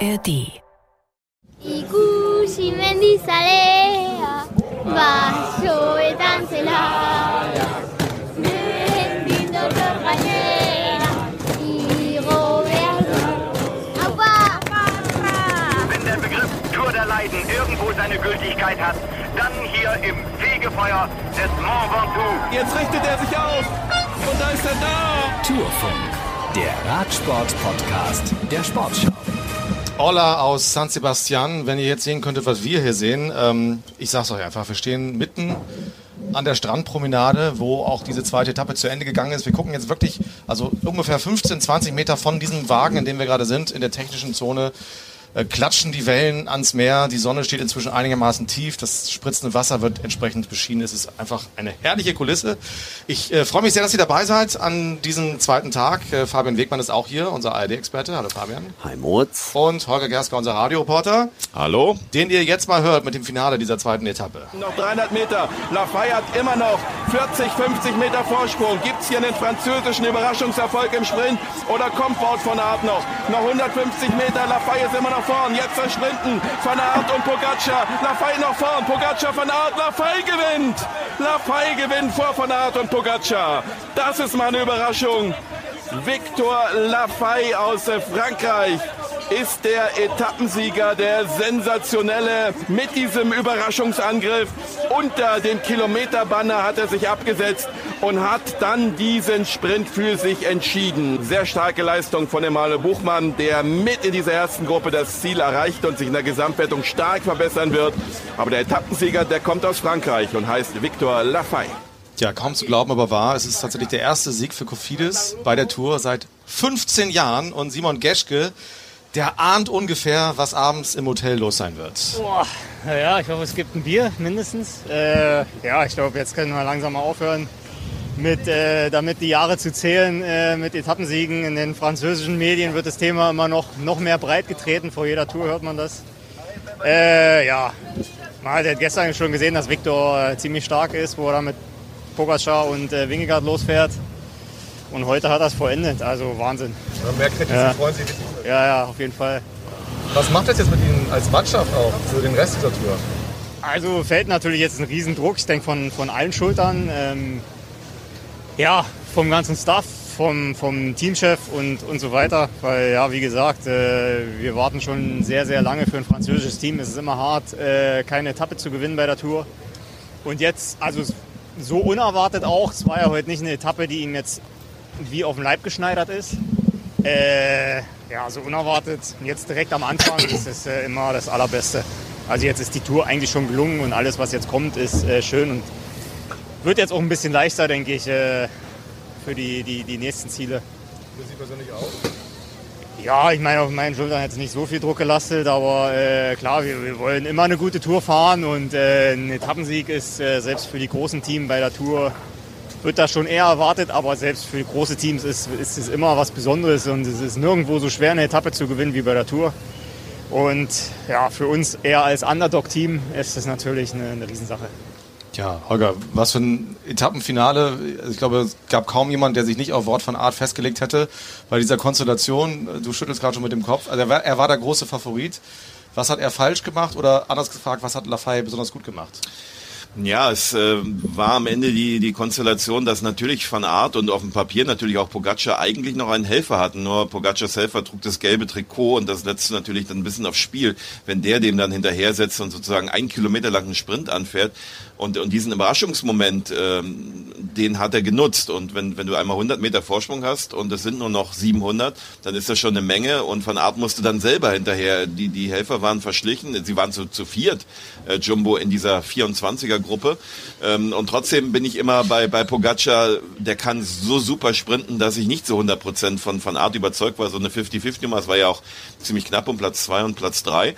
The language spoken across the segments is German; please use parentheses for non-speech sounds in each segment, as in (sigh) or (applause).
ARD. Ikusi mendizalea, basoetan zela. Mendito gainera, igo behar du. Aupa! Wenn der Begriff Tour der Leiden irgendwo seine Gültigkeit hat, dann hier im Fegefeuer des Mont Ventoux. Jetzt richtet er sich auf. Und da ist er da. Tourfunk, der Radsport-Podcast der Sportschau. Olla aus San Sebastian, wenn ihr jetzt sehen könntet, was wir hier sehen, ähm, ich sag's euch einfach, wir stehen mitten an der Strandpromenade, wo auch diese zweite Etappe zu Ende gegangen ist. Wir gucken jetzt wirklich, also ungefähr 15, 20 Meter von diesem Wagen, in dem wir gerade sind, in der technischen Zone, äh, klatschen die Wellen ans Meer. Die Sonne steht inzwischen einigermaßen tief. Das spritzende Wasser wird entsprechend beschienen. Es ist einfach eine herrliche Kulisse. Ich äh, freue mich sehr, dass ihr dabei seid an diesem zweiten Tag. Äh, Fabian Wegmann ist auch hier, unser ARD-Experte. Hallo Fabian. Hi Moritz. Und Holger Gersker, unser Radioreporter. Hallo. Den ihr jetzt mal hört mit dem Finale dieser zweiten Etappe. Noch 300 Meter. Lafay hat immer noch 40, 50 Meter Vorsprung. Gibt es hier einen französischen Überraschungserfolg im Sprint oder kommt Wout von Aert noch? Noch 150 Meter. Lafay ist immer noch vorn. Jetzt das Sprinten. Van Aert und Pogacar. Lafay noch vorn. Pogacar, Van Aert. Lafay gewinnt. Lafay gewinnt vor Van Aert und Pogacar. Das ist mal eine Überraschung. Victor Lafay aus Frankreich ist der Etappensieger, der sensationelle mit diesem Überraschungsangriff unter dem Kilometerbanner hat er sich abgesetzt und hat dann diesen Sprint für sich entschieden. Sehr starke Leistung von Emanuel Buchmann, der mit in dieser ersten Gruppe das Ziel erreicht und sich in der Gesamtwertung stark verbessern wird. Aber der Etappensieger, der kommt aus Frankreich und heißt Victor Lafay. Ja, kaum zu glauben, aber wahr. Es ist tatsächlich der erste Sieg für Kofidis bei der Tour seit 15 Jahren. Und Simon Geschke, der ahnt ungefähr, was abends im Hotel los sein wird. Boah, ja, ich hoffe, es gibt ein Bier mindestens. Äh, ja, ich glaube, jetzt können wir langsam mal aufhören, mit, äh, damit die Jahre zu zählen mit Etappensiegen. In den französischen Medien wird das Thema immer noch, noch mehr breit getreten. Vor jeder Tour hört man das. Äh, ja, man hat gestern schon gesehen, dass Victor ziemlich stark ist, wo er mit Pogacar und äh, Wingegaard losfährt. Und heute hat er es vollendet, also Wahnsinn. Man merkt, die Ja. freuen sich richtig. Ja, ja, auf jeden Fall. Was macht das jetzt mit Ihnen als Mannschaft auch für den Rest dieser Tour? Also fällt natürlich jetzt ein Riesendruck, ich denke von, von allen Schultern. Ähm, ja, vom ganzen Staff, vom, vom Teamchef und, und so weiter. Weil ja, wie gesagt, äh, wir warten schon sehr, sehr lange für ein französisches Team. Es ist immer hart, äh, keine Etappe zu gewinnen bei der Tour. Und jetzt, also so unerwartet auch, es war ja heute nicht eine Etappe, die ihm jetzt wie auf den Leib geschneidert ist. Äh, ja, so unerwartet. Und Jetzt direkt am Anfang ist es äh, immer das Allerbeste. Also jetzt ist die Tour eigentlich schon gelungen und alles, was jetzt kommt, ist äh, schön und wird jetzt auch ein bisschen leichter, denke ich, äh, für die, die, die nächsten Ziele. Für Sie persönlich auch? Ja, ich meine, auf meinen Schultern hat es nicht so viel Druck gelastet, aber äh, klar, wir, wir wollen immer eine gute Tour fahren und äh, ein Etappensieg ist selbst für die großen Teams bei der Tour wird das schon eher erwartet, aber selbst für große Teams ist, ist es immer was Besonderes und es ist nirgendwo so schwer, eine Etappe zu gewinnen wie bei der Tour. Und ja, für uns eher als Underdog-Team ist das natürlich eine, eine Riesensache. Ja, Holger, was für ein Etappenfinale. Ich glaube, es gab kaum jemand, der sich nicht auf Wort von Art festgelegt hätte bei dieser Konstellation. Du schüttelst gerade schon mit dem Kopf. Also er war, er war der große Favorit. Was hat er falsch gemacht oder anders gefragt, was hat Lafay besonders gut gemacht? Ja, es äh, war am Ende die, die Konstellation, dass natürlich Van Aert und auf dem Papier natürlich auch Pogacar eigentlich noch einen Helfer hatten. Nur Pogacars Helfer trug das gelbe Trikot und das setzte natürlich dann ein bisschen aufs Spiel, wenn der dem dann hinterher setzt und sozusagen einen Kilometer lang einen Sprint anfährt. Und, und diesen Überraschungsmoment, ähm, den hat er genutzt. Und wenn, wenn du einmal 100 Meter Vorsprung hast und es sind nur noch 700, dann ist das schon eine Menge. Und Van Aert musste dann selber hinterher. Die, die Helfer waren verschlichen. Sie waren zu, zu viert, äh, Jumbo, in dieser 24er-Gruppe. Ähm, und trotzdem bin ich immer bei, bei Pogacar, der kann so super sprinten, dass ich nicht zu 100 Prozent von Van Aert überzeugt war. So eine 50-50-Nummer, es war ja auch ziemlich knapp um Platz zwei und Platz drei.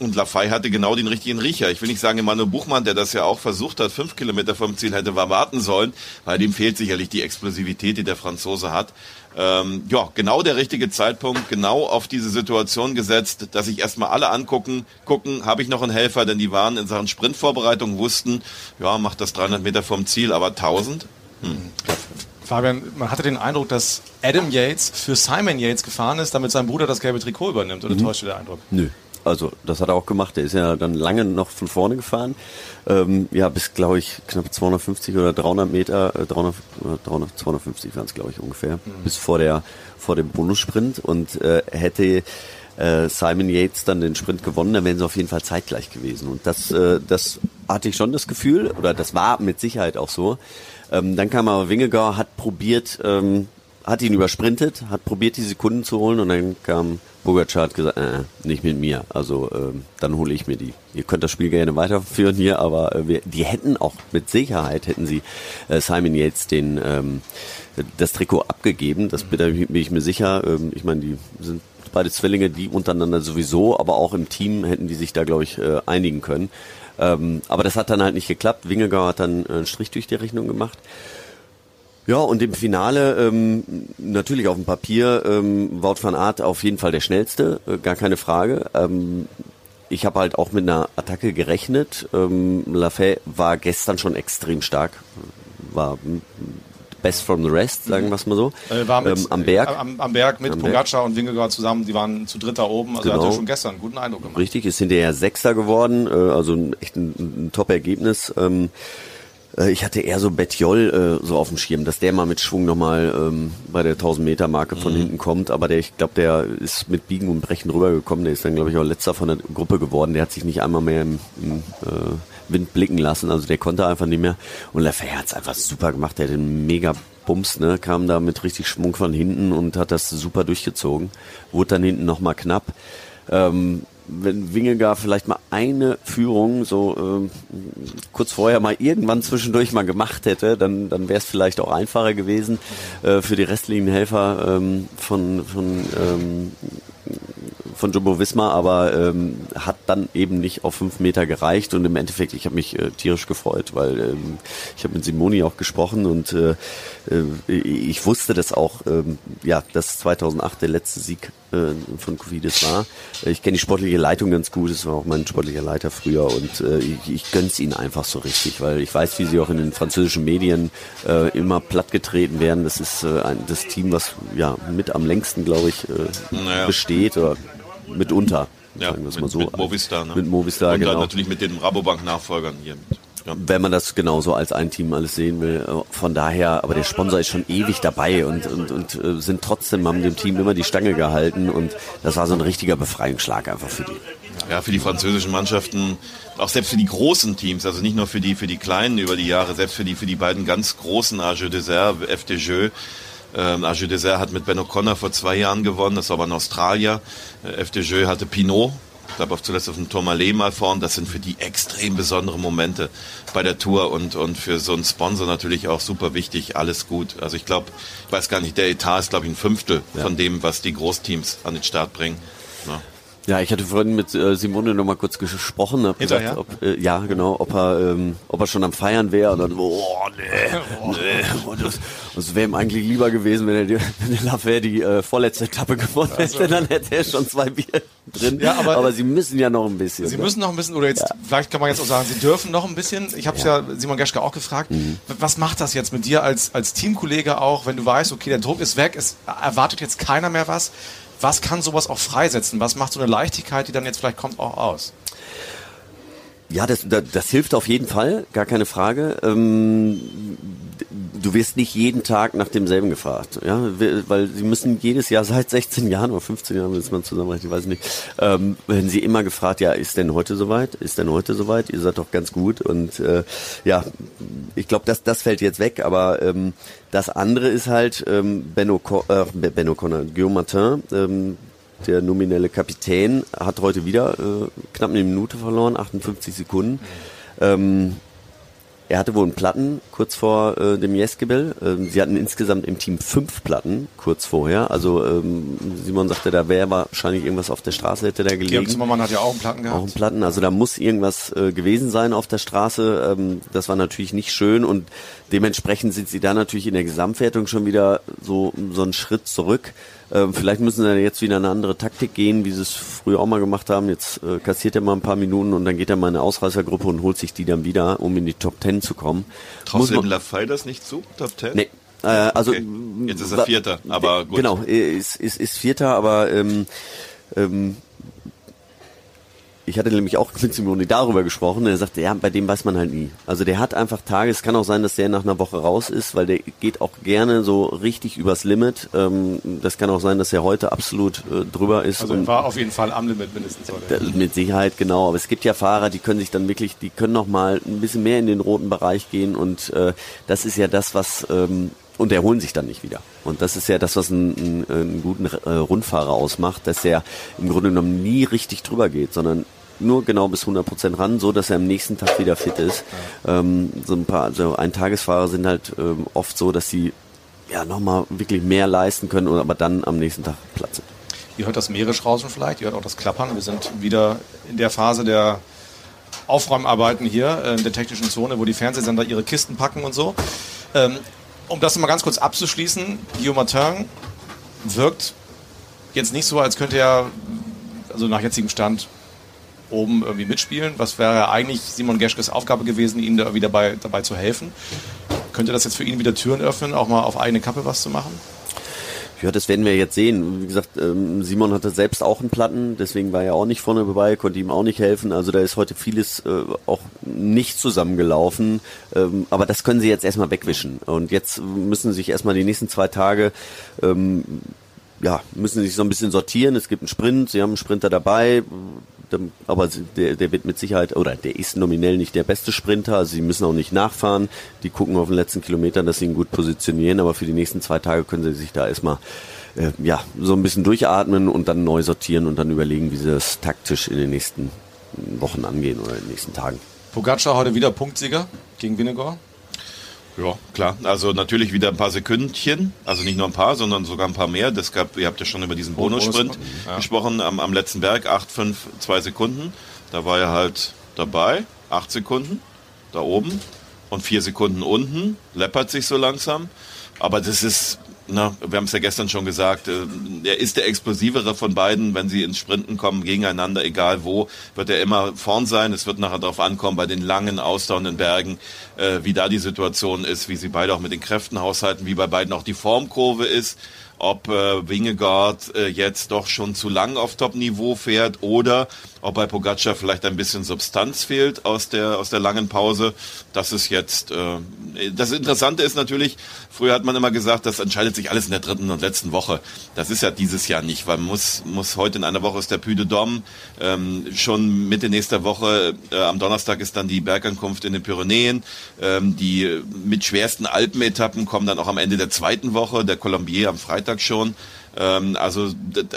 Und Lafay hatte genau den richtigen Riecher. Ich will nicht sagen, Emanuel Buchmann, der das ja auch versucht hat, fünf Kilometer vom Ziel hätte warten sollen, weil dem fehlt sicherlich die Explosivität, die der Franzose hat. Ähm, ja, genau der richtige Zeitpunkt, genau auf diese Situation gesetzt, dass sich erstmal alle angucken, gucken, habe ich noch einen Helfer, denn die waren in Sachen Sprintvorbereitung, wussten, ja, macht das 300 Meter vom Ziel, aber 1000? Hm. Fabian, man hatte den Eindruck, dass Adam Yates für Simon Yates gefahren ist, damit sein Bruder das gelbe Trikot übernimmt. Oder täuscht der Eindruck? Nö. Also das hat er auch gemacht. Der ist ja dann lange noch von vorne gefahren. Ähm, ja, bis glaube ich knapp 250 oder 300 Meter, äh, 300, äh, 300 250 waren es glaube ich ungefähr, bis vor der vor dem Bonussprint und äh, hätte äh, Simon Yates dann den Sprint gewonnen, dann wären sie auf jeden Fall zeitgleich gewesen. Und das, äh, das hatte ich schon das Gefühl, oder das war mit Sicherheit auch so. Ähm, dann kam aber Wingegaard, hat probiert, ähm, hat ihn übersprintet, hat probiert, die Sekunden zu holen und dann kam Hat gesagt, äh, nicht mit mir. Also ähm, dann hole ich mir die. Ihr könnt das Spiel gerne weiterführen hier, aber äh, wir, die hätten auch mit Sicherheit hätten sie äh, Simon Yates den ähm, das Trikot abgegeben. Das bin, da bin ich mir sicher. Ähm, ich meine, die sind beide Zwillinge, die untereinander sowieso, aber auch im Team hätten die sich da glaube ich äh, einigen können. Ähm, aber das hat dann halt nicht geklappt. Wingegaard hat dann einen Strich durch die Rechnung gemacht. Ja, und im Finale ähm, natürlich auf dem Papier ähm, Wout van Aert auf jeden Fall der schnellste, äh, gar keine Frage. Ähm, ich habe halt auch mit einer Attacke gerechnet. Ähm, Lafay war gestern schon extrem stark, war mm, best from the rest, sagen wir es mal so. Äh, war mit, ähm, am Berg. Am, am Berg mit Am. Pogacar und Wingegaard zusammen. Die waren zu dritt da oben. Also er Genau. hatte schon gestern einen guten Eindruck gemacht. Richtig, ist hinterher Sechster geworden, äh, also echt ein, ein Top-Ergebnis. Ähm, äh, ich hatte eher so Betjol äh, so auf dem Schirm, dass der mal mit Schwung nochmal ähm, bei der 1000 Meter Marke von hinten kommt, aber der, ich glaube, der ist mit Biegen und Brechen rübergekommen, der ist dann, glaube ich, auch letzter von der Gruppe geworden, der hat sich nicht einmal mehr im, im äh, Wind blicken lassen, also der konnte einfach nicht mehr. Und Lefay hat es einfach super gemacht, der hat den mega Bums, ne, kam da mit richtig Schwung von hinten und hat das super durchgezogen, wurde dann hinten nochmal knapp. Ähm, wenn Wingegar vielleicht mal eine Führung so ähm, kurz vorher mal irgendwann zwischendurch mal gemacht hätte, dann, dann wäre es vielleicht auch einfacher gewesen äh, für die restlichen Helfer ähm, von, von ähm, von Jumbo Wismar, aber ähm, hat dann eben nicht auf fünf Meter gereicht und im Endeffekt, ich habe mich äh, tierisch gefreut, weil ähm, ich habe mit Simoni auch gesprochen und äh, äh, ich wusste das auch, ähm, ja, dass 2008 der letzte Sieg äh, von Cofidis war. Ich kenne die sportliche Leitung ganz gut, das war auch mein sportlicher Leiter früher und äh, ich, ich gönn's ihnen einfach so richtig, weil ich weiß, wie sie auch in den französischen Medien äh, immer plattgetreten werden. Das ist äh, ein, das Team, was ja mit am längsten, glaube ich, äh, Naja. besteht oder mitunter. Ja, sagen wir es mit, mal so. mit Movistar. Ne? Mit Movistar, Und genau. dann natürlich mit den Rabobank-Nachfolgern hier. Mit. Wenn man das genauso als ein Team alles sehen will. Äh, Von daher, aber der Sponsor ist schon ewig dabei und, und, und äh, sind trotzdem, haben dem Team immer die Stange gehalten und das war so ein richtiger Befreiungsschlag einfach für die. ja, für die französischen Mannschaften, auch selbst für die großen Teams, also nicht nur für die, für die kleinen über die Jahre, selbst für die, für die beiden ganz großen Arjeux Desert, FDJ. Ähm, Arjeux Desert hat mit Ben O'Connor vor zwei Jahren gewonnen, das war aber ein Australier. Äh, FDJ hatte Pinot, ich glaube auch zuletzt auf dem Tourmalet mal vorn. Das sind für die extrem besondere Momente bei der Tour und, und für so einen Sponsor natürlich auch super wichtig, alles gut. Also ich glaube, ich weiß gar nicht, der Etat ist glaube ich ein Fünftel von dem, was die Großteams an den Start bringen. Ja. Ja, ich hatte vorhin mit äh, Simone noch mal kurz gesprochen, hab gesagt, Hinterher? ob, äh, ja genau, ob er, ähm, ob er schon am Feiern wäre und dann, oh nee, (laughs) nee. Und das, das wäre ihm eigentlich lieber gewesen, wenn er die, (laughs) wenn der Lafay die äh, vorletzte Etappe gewonnen hätte, dann hätte er schon zwei Bier drin. Ja, aber- sie müssen ja noch ein bisschen. Sie ne? müssen noch ein bisschen, oder jetzt, vielleicht kann man jetzt auch sagen, Sie dürfen noch ein bisschen. Ich habe es ja. Simon Geschke auch gefragt. Mhm. Was macht das jetzt mit dir als, als Teamkollege auch, wenn du weißt, okay, der Druck ist weg, es erwartet jetzt keiner mehr was. Was kann sowas auch freisetzen? Was macht so eine Leichtigkeit, die dann jetzt vielleicht kommt, auch aus? Ja, das, das, das hilft auf jeden Fall, gar keine Frage. Ähm, du wirst nicht jeden Tag nach demselben gefragt, ja, weil sie müssen jedes Jahr seit 16 Jahren oder 15 Jahren, wenn man zusammenrechnet, ich weiß nicht, ähm, werden sie immer gefragt, ja, ist denn heute soweit? Ist denn heute soweit? Ihr seid doch ganz gut und äh, ja, ich glaube, das, das fällt jetzt weg, aber ähm, das andere ist halt ähm, Ben O'Connor, äh, Ben O'Connor, Guillaume Martin, ähm, der nominelle Kapitän hat heute wieder äh, knapp eine Minute verloren, 58 Sekunden. Ähm, er hatte wohl einen Platten kurz vor äh, dem Jeskebel. Ähm, sie hatten insgesamt im Team fünf Platten kurz vorher. Also ähm, Simon sagte, da wäre wahrscheinlich irgendwas auf der Straße, hätte da Georg gelegen. Zimmermann hat ja auch einen Platten Auch gehabt. ein Platten, also da muss irgendwas äh, gewesen sein auf der Straße. Ähm, das war natürlich nicht schön und dementsprechend sind sie da natürlich in der Gesamtwertung schon wieder so, so einen Schritt zurück. Ähm, vielleicht müssen sie jetzt wieder eine andere Taktik gehen, wie sie es früher auch mal gemacht haben. Jetzt äh, kassiert er mal ein paar Minuten und dann geht er mal in eine Ausreißergruppe und holt sich die dann wieder, um in die Top Ten zu kommen. Traust du dem Lafay das nicht zu, Top 10? Nee, Äh, also Okay. Jetzt ist er Vierter, aber gut. Genau, ist, ist, ist Vierter, aber ähm, ähm, ich hatte nämlich auch mit Simoni darüber gesprochen. Er sagte, ja, bei dem weiß man halt nie. Also der hat einfach Tage. Es kann auch sein, dass der nach einer Woche raus ist, weil der geht auch gerne so richtig übers Limit. Ähm, das kann auch sein, dass er heute absolut äh, drüber ist. Also war auf jeden Fall am Limit mindestens heute. da- Mit Sicherheit, genau. Aber es gibt ja Fahrer, die können sich dann wirklich, die können noch mal ein bisschen mehr in den roten Bereich gehen und äh, das ist ja das, was ähm, und erholen sich dann nicht wieder. Und das ist ja das, was einen, einen, einen guten äh, Rundfahrer ausmacht, dass er im Grunde genommen nie richtig drüber geht, sondern nur genau bis 100 Prozent ran, so dass er am nächsten Tag wieder fit ist. Ähm, so ein paar, also Eintagesfahrer sind halt ähm, oft so, dass sie ja nochmal wirklich mehr leisten können, oder aber dann am nächsten Tag Platz sind. Ihr hört das Meeresrauschen vielleicht, ihr hört auch das Klappern. Wir sind wieder in der Phase der Aufräumarbeiten hier äh, in der technischen Zone, wo die Fernsehsender ihre Kisten packen und so. Ähm, um das mal ganz kurz abzuschließen, Guillaume Martin wirkt jetzt nicht so, als könnte er, also nach jetzigem Stand, oben irgendwie mitspielen. Was wäre eigentlich Simon Geschkes Aufgabe gewesen, ihm da irgendwie dabei, dabei zu helfen? Könnte das jetzt für ihn wieder Türen öffnen, auch mal auf eigene Kappe was zu machen? Ja, das werden wir jetzt sehen. Wie gesagt, ähm, Simon hatte selbst auch einen Platten, deswegen war er auch nicht vorne dabei, konnte ihm auch nicht helfen. Also da ist heute vieles äh, auch nicht zusammengelaufen. Ähm, aber das können sie jetzt erstmal wegwischen. Und jetzt müssen sie sich erstmal die nächsten zwei Tage ähm, ja, müssen sich so ein bisschen sortieren. Es gibt einen Sprint, sie haben einen Sprinter dabei, aber der, der wird mit Sicherheit, oder der ist nominell nicht der beste Sprinter, also sie müssen auch nicht nachfahren. Die gucken auf den letzten Kilometern, dass sie ihn gut positionieren, aber für die nächsten zwei Tage können sie sich da erstmal äh, ja, so ein bisschen durchatmen und dann neu sortieren und dann überlegen, wie sie das taktisch in den nächsten Wochen angehen oder in den nächsten Tagen. Pogacar heute wieder Punktsieger gegen Vinegar. Ja, klar. Also natürlich wieder ein paar Sekündchen. Also nicht nur ein paar, sondern sogar ein paar mehr. Das gab, ihr habt ja schon über diesen Bonussprint Bonussprint, ja. gesprochen am, am letzten Berg. 8, 5, 2 Sekunden. Da war er halt dabei. 8 Sekunden da oben und 4 Sekunden unten. Läppert sich so langsam. Aber das ist, na, wir haben es ja gestern schon gesagt, äh, er ist der explosivere von beiden. Wenn sie ins Sprinten kommen, gegeneinander, egal wo, wird er immer vorn sein. Es wird nachher darauf ankommen, bei den langen, ausdauernden Bergen, äh, wie da die Situation ist, wie sie beide auch mit den Kräften haushalten, wie bei beiden auch die Formkurve ist. Ob äh, Wingegaard äh, jetzt doch schon zu lang auf Top-Niveau fährt oder ob bei Pogacar vielleicht ein bisschen Substanz fehlt aus der aus der langen Pause. Das ist jetzt äh, das Interessante ist natürlich, früher hat man immer gesagt, das entscheidet sich alles in der dritten und letzten Woche. Das ist ja dieses Jahr nicht, weil man muss muss heute in einer Woche ist der Puy de Dôme, ähm, schon Mitte nächster Woche äh, am Donnerstag ist dann die Bergankunft in den Pyrenäen. Ähm, die mit schwersten Alpenetappen kommen dann auch am Ende der zweiten Woche, der Colombier am Freitag schon. Ähm, also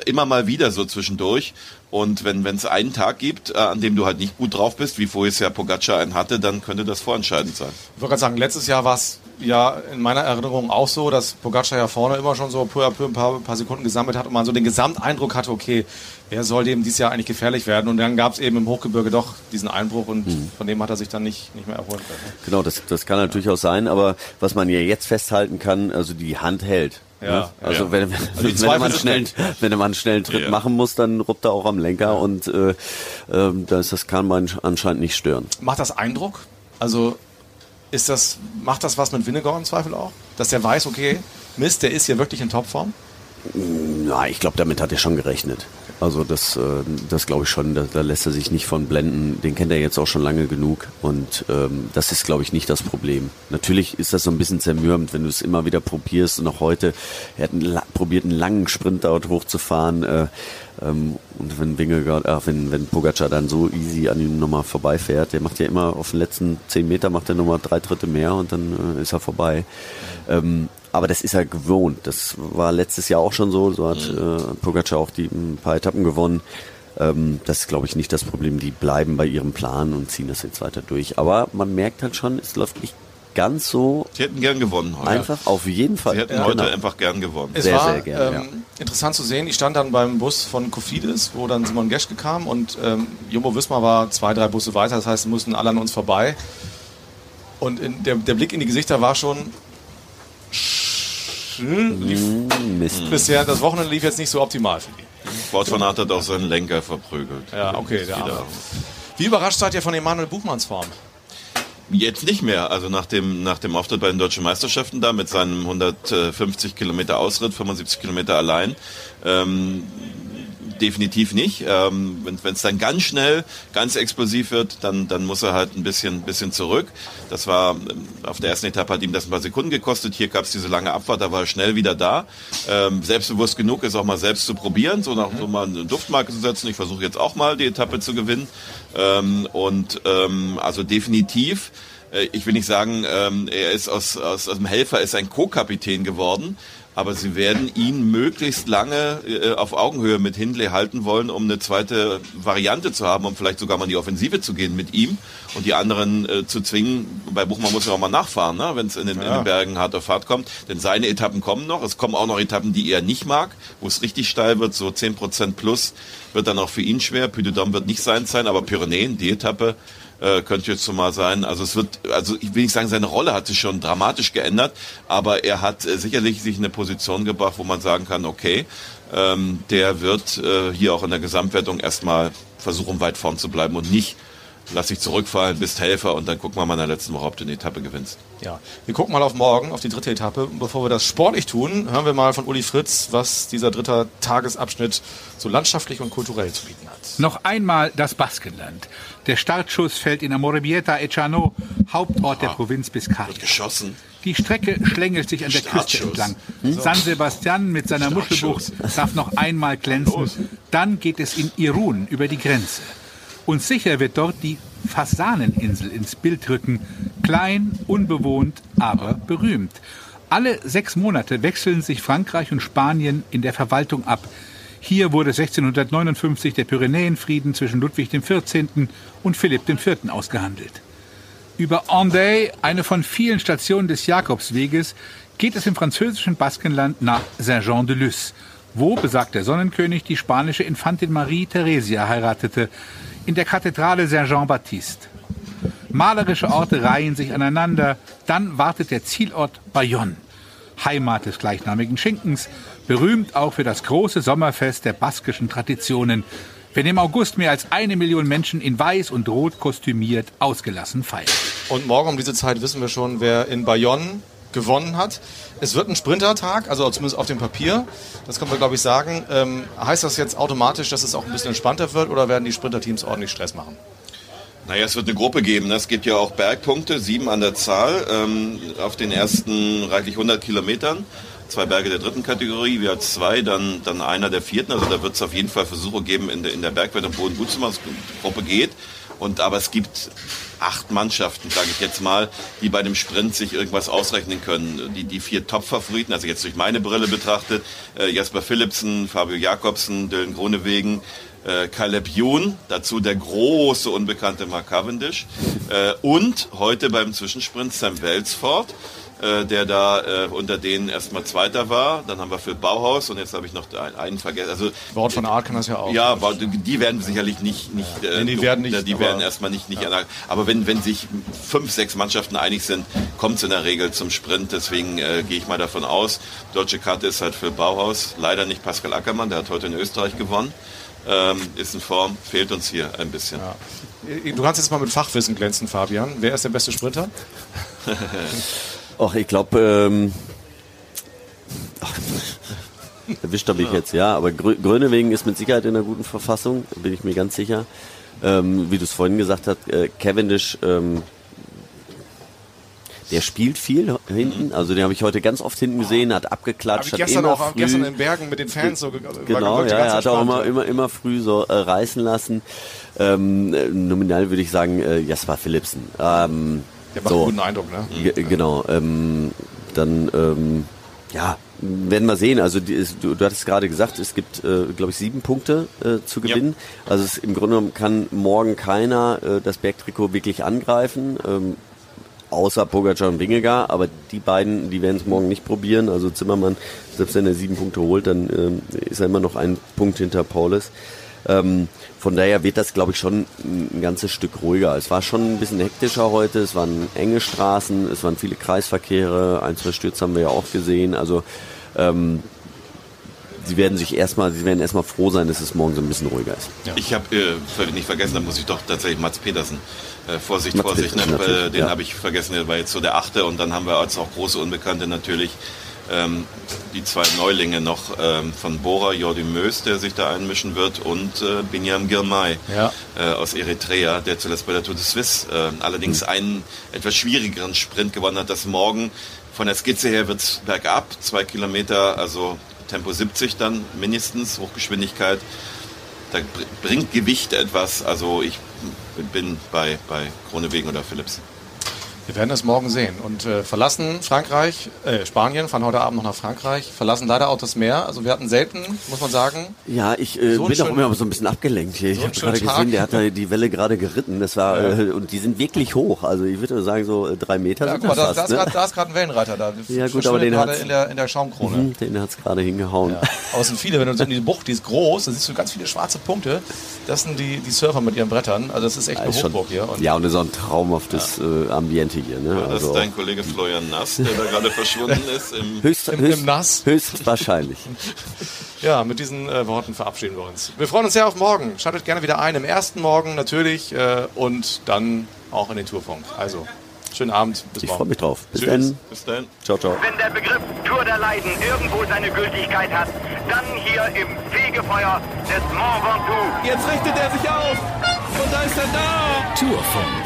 immer mal wieder so zwischendurch. Und wenn es einen Tag gibt, äh, an dem du halt nicht gut drauf bist, wie vorher es ja Pogacar einen hatte, dann könnte das vorentscheidend sein. Ich wollte gerade sagen, letztes Jahr war es ja in meiner Erinnerung auch so, dass Pogacar ja vorne immer schon so peu à peu ein paar, paar Sekunden gesammelt hat und man so den Gesamteindruck hatte, okay, wer soll dem dieses Jahr eigentlich gefährlich werden? Und dann gab es eben im Hochgebirge doch diesen Einbruch und von dem hat er sich dann nicht, nicht mehr können. Genau, das, das kann natürlich auch sein, aber was man ja jetzt festhalten kann, also die Hand hält. Ja, ne? Also ja. wenn, wenn, wenn, Zweifel man schnell, wenn man einen schnellen Tritt Ja. machen muss, dann ruppt er auch am Lenker und äh, ähm, das, das kann man anscheinend nicht stören. Macht das Eindruck? Also ist das, macht das was mit Vinegar im Zweifel auch? Dass der weiß, okay, Mist, der ist hier wirklich in Topform? Na, ich glaube, damit hat er schon gerechnet. Also das, äh, das glaube ich schon, da, da lässt er sich nicht von blenden. Den kennt er jetzt auch schon lange genug und ähm, das ist, glaube ich, nicht das Problem. Natürlich ist das so ein bisschen zermürbend, wenn du es immer wieder probierst und auch heute, er hat einen, probiert einen langen Sprint dort hochzufahren äh, ähm, und wenn Wingegaard, äh, wenn, wenn Pogacar dann so easy an ihm nochmal vorbeifährt, der macht ja immer auf den letzten zehn Meter macht er nochmal drei Drittel mehr und dann äh, ist er vorbei. Ähm, aber das ist er gewohnt. Das war letztes Jahr auch schon so. So hat äh, Pogacar auch die ein paar Etappen gewonnen. Ähm, das ist, glaube ich, nicht das Problem. Die bleiben bei ihrem Plan und ziehen das jetzt weiter durch. Aber man merkt halt schon, es läuft nicht ganz so Sie hätten gern gewonnen heute. einfach. Auf jeden Fall. Sie hätten Ja, heute genau. einfach gern gewonnen. Es Sehr, war sehr gerne, ähm, interessant zu sehen. Ich stand dann beim Bus von Kofidis, wo dann Simon Geschke kam und ähm, Jumbo Wismar war zwei, drei Busse weiter. Das heißt, sie mussten alle an uns vorbei. Und in, der, der Blick in die Gesichter war schon. Lief, Hm, Mist. bisher, das Wochenende lief jetzt nicht so optimal für die. Art hat auch seinen Lenker verprügelt. Ja, okay, der. Arme. Wie überrascht seid ihr von Emanuel Buchmanns Form? Jetzt nicht mehr. Also nach dem, nach dem Auftritt bei den deutschen Meisterschaften da mit seinem 150 Kilometer Ausritt, 75 Kilometer allein, ähm, definitiv nicht. Ähm, Wenn es dann ganz schnell, ganz explosiv wird, dann, dann muss er halt ein bisschen, bisschen zurück. Das war ähm, auf der ersten Etappe hat ihm das ein paar Sekunden gekostet. Hier gab es diese lange Abfahrt, da war er schnell wieder da. Ähm, selbstbewusst genug ist auch mal selbst zu probieren, so nach so mal eine Duftmarke zu setzen. Ich versuche jetzt auch mal die Etappe zu gewinnen. Ähm, und ähm, also definitiv äh, ich will nicht sagen, ähm, er ist aus, aus, aus dem Helfer ist ein Co-Kapitän geworden, aber sie werden ihn möglichst lange äh, auf Augenhöhe mit Hindley halten wollen, um eine zweite Variante zu haben, um vielleicht sogar mal in die Offensive zu gehen mit ihm und die anderen äh, zu zwingen. Bei Buchmann muss er auch mal nachfahren, ne? wenn es in, den- in den Bergen hart auf Fahrt kommt. Denn seine Etappen kommen noch. Es kommen auch noch Etappen, die er nicht mag, wo es richtig steil wird, so 10% plus wird dann auch für ihn schwer. Puy de Dôme wird nicht sein sein, aber Pyrenäen, die Etappe, äh, könnte jetzt so mal sein. Also es wird, also ich will nicht sagen, seine Rolle hat sich schon dramatisch geändert, aber er hat äh, sicherlich sich in eine Position gebracht, wo man sagen kann, okay, ähm, der wird äh, hier auch in der Gesamtwertung erstmal versuchen, weit vorn zu bleiben und nicht lass dich zurückfallen, bist Helfer und dann gucken wir mal in der letzten Woche, ob du eine Etappe gewinnst. Ja, wir gucken mal auf morgen, auf die dritte Etappe. Bevor wir das sportlich tun, hören wir mal von Uli Fritz, was dieser dritte Tagesabschnitt so landschaftlich und kulturell zu bieten hat. Noch einmal das Baskenland. Der Startschuss fällt in Amorebieta Echano, Hauptort der Provinz Biscay. Geschossen. Die Strecke schlängelt sich an der Küste entlang. San Sebastian mit seiner Muschelbucht darf noch einmal glänzen. Dann geht es in Irun über die Grenze. Und sicher wird dort die Fasaneninsel ins Bild rücken. Klein, unbewohnt, aber berühmt. Alle sechs Monate wechseln sich Frankreich und Spanien in der Verwaltung ab. Hier wurde 1659 der Pyrenäenfrieden zwischen Ludwig XIV. und Philipp IV. ausgehandelt. Über Andey, eine von vielen Stationen des Jakobsweges, geht es im französischen Baskenland nach Saint-Jean-de-Luz, wo, besagt der Sonnenkönig, die spanische Infantin Marie Theresia heiratete, in der Kathedrale Saint-Jean-Baptiste. Malerische Orte reihen sich aneinander, dann wartet der Zielort Bayonne, Heimat des gleichnamigen Schinkens, berühmt auch für das große Sommerfest der baskischen Traditionen, wenn im August mehr als eine Million Menschen in weiß und rot kostümiert ausgelassen feiern. Und morgen um diese Zeit wissen wir schon, wer in Bayonne gewonnen hat. Es wird ein Sprintertag, also zumindest auf dem Papier. Das können wir, glaube ich, sagen. Ähm, heißt das jetzt automatisch, dass es auch ein bisschen entspannter wird oder werden die Sprinterteams ordentlich Stress machen? Naja, es wird eine Gruppe geben. ne? Es gibt ja auch Bergpunkte, sieben an der Zahl, ähm, auf den ersten reichlich 100 Kilometern. Zwei Berge der dritten Kategorie, wir zwei, dann, dann einer der vierten. Also da wird es auf jeden Fall Versuche geben, in der, in der Bergwertung Boden gut zu machen. Die Gruppe geht. Und, aber es gibt acht Mannschaften, sage ich jetzt mal, die bei dem Sprint sich irgendwas ausrechnen können. Die, die vier Top-Favoriten, also jetzt durch meine Brille betrachtet, äh, Jasper Philipsen, Fabio Jakobsen, Dylan Gronewegen, äh, Caleb Youn, dazu der große unbekannte Mark Cavendish äh, und heute beim Zwischensprint Sam Welsford, äh, der da äh, unter denen erstmal Zweiter war. Dann haben wir Phil Bauhaus und jetzt habe ich noch einen, einen vergessen. Also Wort von Art kann das ja auch. ja, die werden sicherlich nicht, nicht, äh, Nee, die werden nicht, die aber- werden erstmal nicht, nicht ja. Aber wenn, wenn sich fünf, sechs Mannschaften einig sind, kommt es in der Regel zum Sprint. Deswegen äh, gehe ich mal davon aus. Deutsche Karte ist halt für Bauhaus. Leider nicht Pascal Ackermann, der hat heute in Österreich gewonnen. Ähm, ist in Form, fehlt uns hier ein bisschen. Du kannst jetzt mal mit Fachwissen glänzen, Fabian. Wer ist der beste Sprinter? (laughs) Ach, ich glaube, ähm, erwischt habe ich jetzt, ja, aber Grö Grönewegen ist mit Sicherheit in einer guten Verfassung, bin ich mir ganz sicher. Ähm, wie du es vorhin gesagt hast, äh, Cavendish, ähm, der spielt viel hinten, also den habe ich heute ganz oft hinten gesehen, hat abgeklatscht, hat gestern immer auch früh, gestern in Bergen mit den Fans so Genau, ja, er hat auch immer, ja. immer, immer früh so äh, reißen lassen. Ähm, äh, nominal würde ich sagen, äh, Jasper Philipsen. Ähm, Der macht so. einen guten Eindruck, ne? Ge- Genau. Ähm, dann, ähm, ja, werden wir sehen. Also die, ist- du, du hattest gerade gesagt, es gibt, äh, glaube ich, sieben Punkte äh, zu gewinnen. Also es, im Grunde genommen kann morgen keiner äh, das Bergtrikot wirklich angreifen. Ähm, außer Pogacar und Wingegar, aber die beiden, die werden es morgen nicht probieren. Also Zimmermann, selbst wenn er sieben Punkte holt, dann ähm, ist er immer noch ein Punkt hinter Paulus. Ähm, von daher wird das, glaube ich, schon ein ganzes Stück ruhiger. Es war schon ein bisschen hektischer heute, es waren enge Straßen, es waren viele Kreisverkehre, ein, zwei Stürze haben wir ja auch gesehen. Also ähm, sie werden sich erstmal, sie werden erstmal froh sein, dass es morgen so ein bisschen ruhiger ist. Ich habe äh, nicht vergessen, da muss ich doch tatsächlich Mats Petersen. Äh, Vorsicht, Mats Vorsicht, Petersen, ne? Äh, den ja. habe ich vergessen, der war jetzt so der achte und dann haben wir als auch große Unbekannte natürlich ähm, die zwei Neulinge noch ähm, von Bora, Jordi Mös, der sich da einmischen wird und äh, Binyam Girmay Ja. äh, aus Eritrea, der zuletzt bei der Tour de Suisse äh, allerdings Mhm. einen etwas schwierigeren Sprint gewonnen hat. Das morgen von der Skizze her wird's bergab, zwei Kilometer, also Tempo 70 dann mindestens, Hochgeschwindigkeit. Da br- bringt Gewicht etwas. Also ich bin bei, bei Kronewegen oder Philips. Wir werden es morgen sehen. Und äh, verlassen Frankreich, äh, Spanien, fahren heute Abend noch nach Frankreich, verlassen leider auch das Meer. Also wir hatten selten, muss man sagen. Ja, ich äh, So bin auch immer so ein bisschen abgelenkt hier. Ich so einen habe gerade gesehen, der hat da die Welle gerade geritten. Das war äh, und die sind wirklich hoch. Also ich würde sagen so äh, drei Meter Ja, sind guck mal, da, das da, fast. ist ne? grad, da ist gerade ein Wellenreiter da. Ja, gut, aber den hat's- in der, in der Schaumkrone. Mhm, Den hat's gerade hingehauen. Ja. Aber es sind viele, wenn du so in die Bucht, die ist groß, da siehst du ganz viele schwarze Punkte. Das sind die, die Surfer mit ihren Brettern. Also das ist echt eine Ist schon- Hochburg hier. Und ja, und das ist auch ein traumhaftes äh, Ambiente hier. Ne? Das Also ist dein Kollege Florian Nass, der da gerade verschwunden ist. Im (laughs) höchst, im- höchst, im Nass. höchstwahrscheinlich. (laughs) Ja, mit diesen äh, Worten verabschieden wir uns. Wir freuen uns sehr auf morgen. Schaltet gerne wieder ein. Im ersten Morgen natürlich äh, und dann auch in den Tourfunk. Also, schönen Abend. Bis Ich morgen. freue mich drauf. Bis dann. Bis dann. Ciao, ciao. Wenn der Begriff Tour der Leiden irgendwo seine Gültigkeit hat, dann hier im Fegefeuer des Mont Ventoux. Jetzt richtet er sich auf. Und da ist er da. Tourfunk,